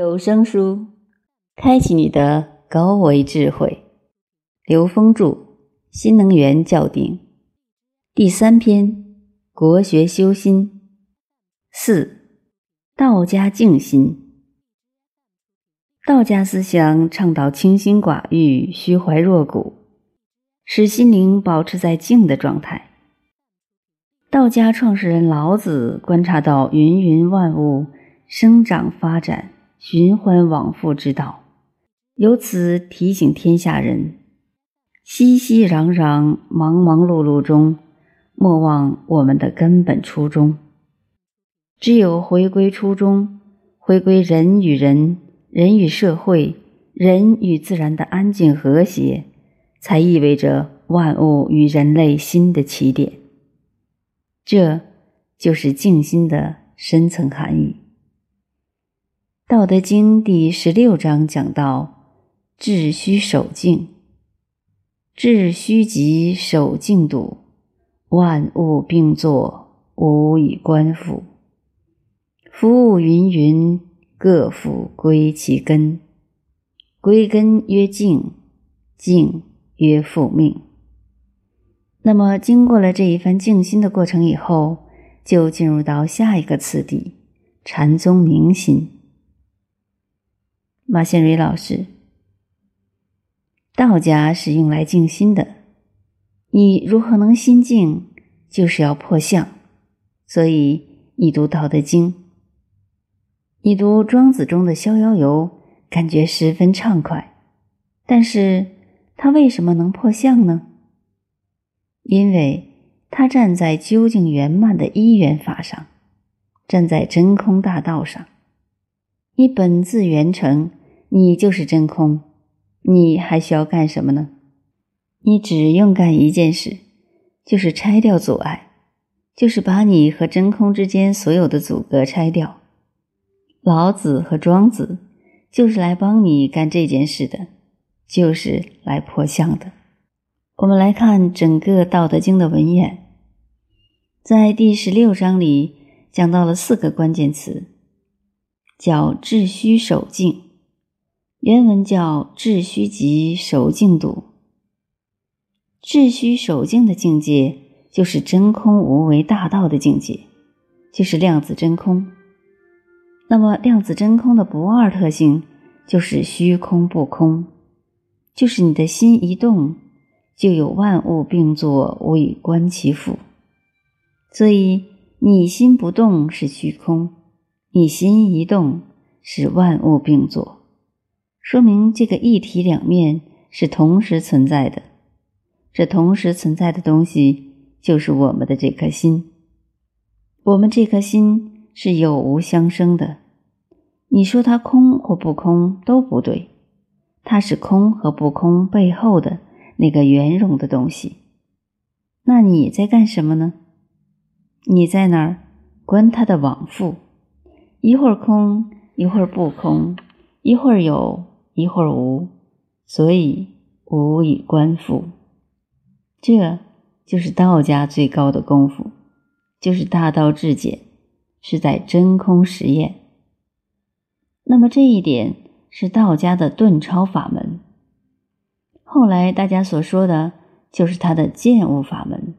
有声书，开启你的高维智慧。刘峰著《新能源教定》第三篇：国学修心。四、道家静心。道家思想倡导清心寡欲、虚怀若谷，使心灵保持在静的状态。道家创始人老子观察到芸芸万物生长发展。循环往复之道，由此提醒天下人：熙熙攘攘、忙忙碌碌中，莫忘我们的根本初衷。只有回归初衷，回归人与人、人与社会、人与自然的安静和谐，才意味着万物与人类新的起点。这就是静心的深层含义。《道德经》第十六章讲到：“致虚守静，致虚极，守静笃，万物并作，无以观复。夫物芸芸，各复归其根。归根曰静，静曰复命。”那么，经过了这一番静心的过程以后，就进入到下一个次第——禅宗明心。马先蕊老师，道家是用来静心的。你如何能心静？就是要破相。所以你读《道德经》，你读庄子中的《逍遥游》，感觉十分畅快。但是他为什么能破相呢？因为他站在究竟圆满的一元法上，站在真空大道上。你本自圆成。你就是真空，你还需要干什么呢？你只用干一件事，就是拆掉阻碍，就是把你和真空之间所有的阻隔拆掉。老子和庄子就是来帮你干这件事的，就是来破相的。我们来看整个《道德经》的文言，在第十六章里讲到了四个关键词，叫“致虚守静”。原文叫“致虚极，守静笃”。致虚守静的境界，就是真空无为大道的境界，就是量子真空。那么，量子真空的不二特性，就是虚空不空，就是你的心一动，就有万物并作，无以观其复。所以，你心不动是虚空，你心一动是万物并作。说明这个一体两面是同时存在的，这同时存在的东西就是我们的这颗心。我们这颗心是有无相生的，你说它空或不空都不对，它是空和不空背后的那个圆融的东西。那你在干什么呢？你在那儿观它的往复，一会儿空，一会儿不空，一会儿有。一会儿无，所以无以观复。这就是道家最高的功夫，就是大道至简，是在真空实验。那么这一点是道家的顿超法门。后来大家所说的，就是他的见悟法门，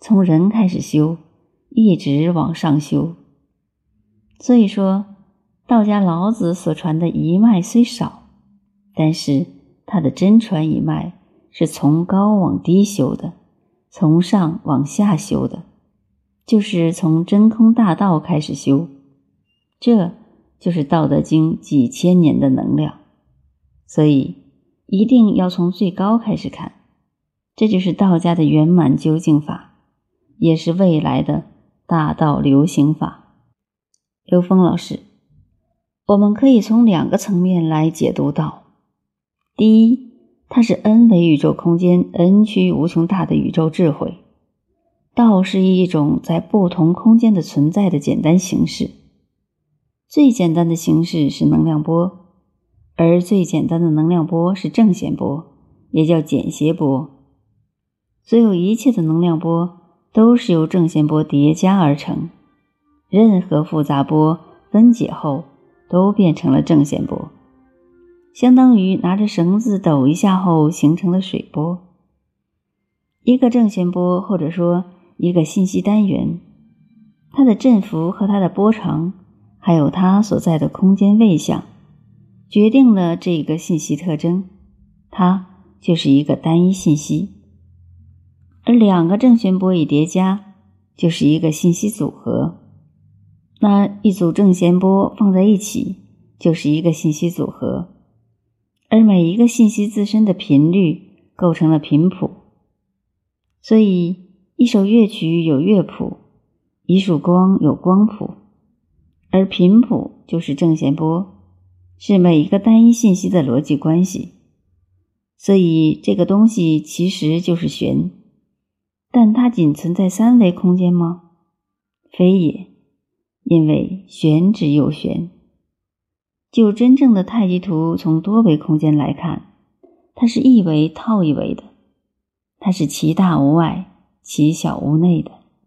从人开始修，一直往上修。所以说，道家老子所传的一脉虽少。但是他的真传一脉是从高往低修的，从上往下修的，就是从真空大道开始修，这就是《道德经》几千年的能量，所以一定要从最高开始看，这就是道家的圆满究竟法，也是未来的大道流行法。刘峰老师，我们可以从两个层面来解读道。第一，它是 n 维宇宙空间 n 区无穷大的宇宙智慧。道是一种在不同空间的存在的简单形式。最简单的形式是能量波，而最简单的能量波是正弦波，也叫简谐波。所有一切的能量波都是由正弦波叠加而成。任何复杂波分解后，都变成了正弦波，相当于拿着绳子抖一下后形成了水波。一个正弦波，或者说一个信息单元，它的振幅和它的波长，还有它所在的空间位相，决定了这个信息特征，它就是一个单一信息。而两个正弦波一叠加，就是一个信息组合。那一组正弦波放在一起，就是一个信息组合。而每一个信息自身的频率构成了频谱。所以，一首乐曲有乐谱，一束光有光谱，而频谱就是正弦波，是每一个单一信息的逻辑关系。所以，这个东西其实就是弦。但它仅存在三维空间吗？非也，因为弦只有弦。就真正的太极图从多维空间来看，它是一维套一维的，它是其大无外，其小无内的。